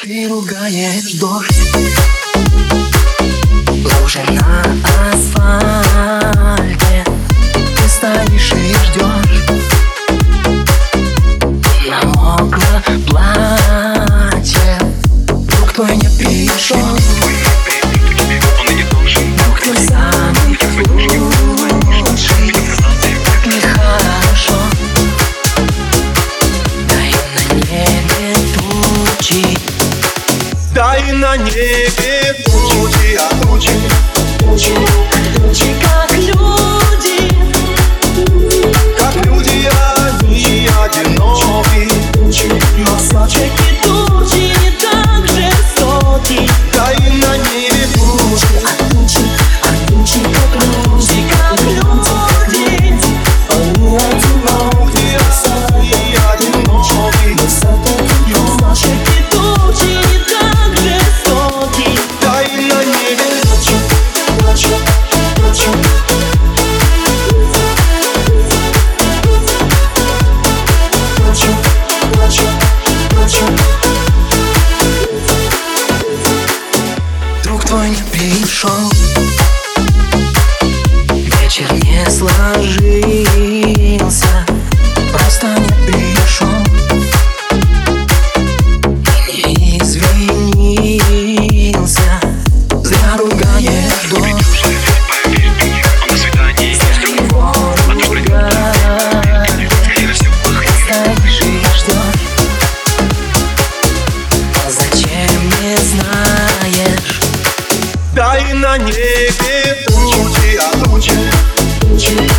Ты ругаешь дождь. Лужи на асфальте Ты стоишь и ждешь на небе тучи, а тучи. сложился Просто не пришел. И Не извинился. Зря ругаешь дождь Дай на небе тучи, а тучи you.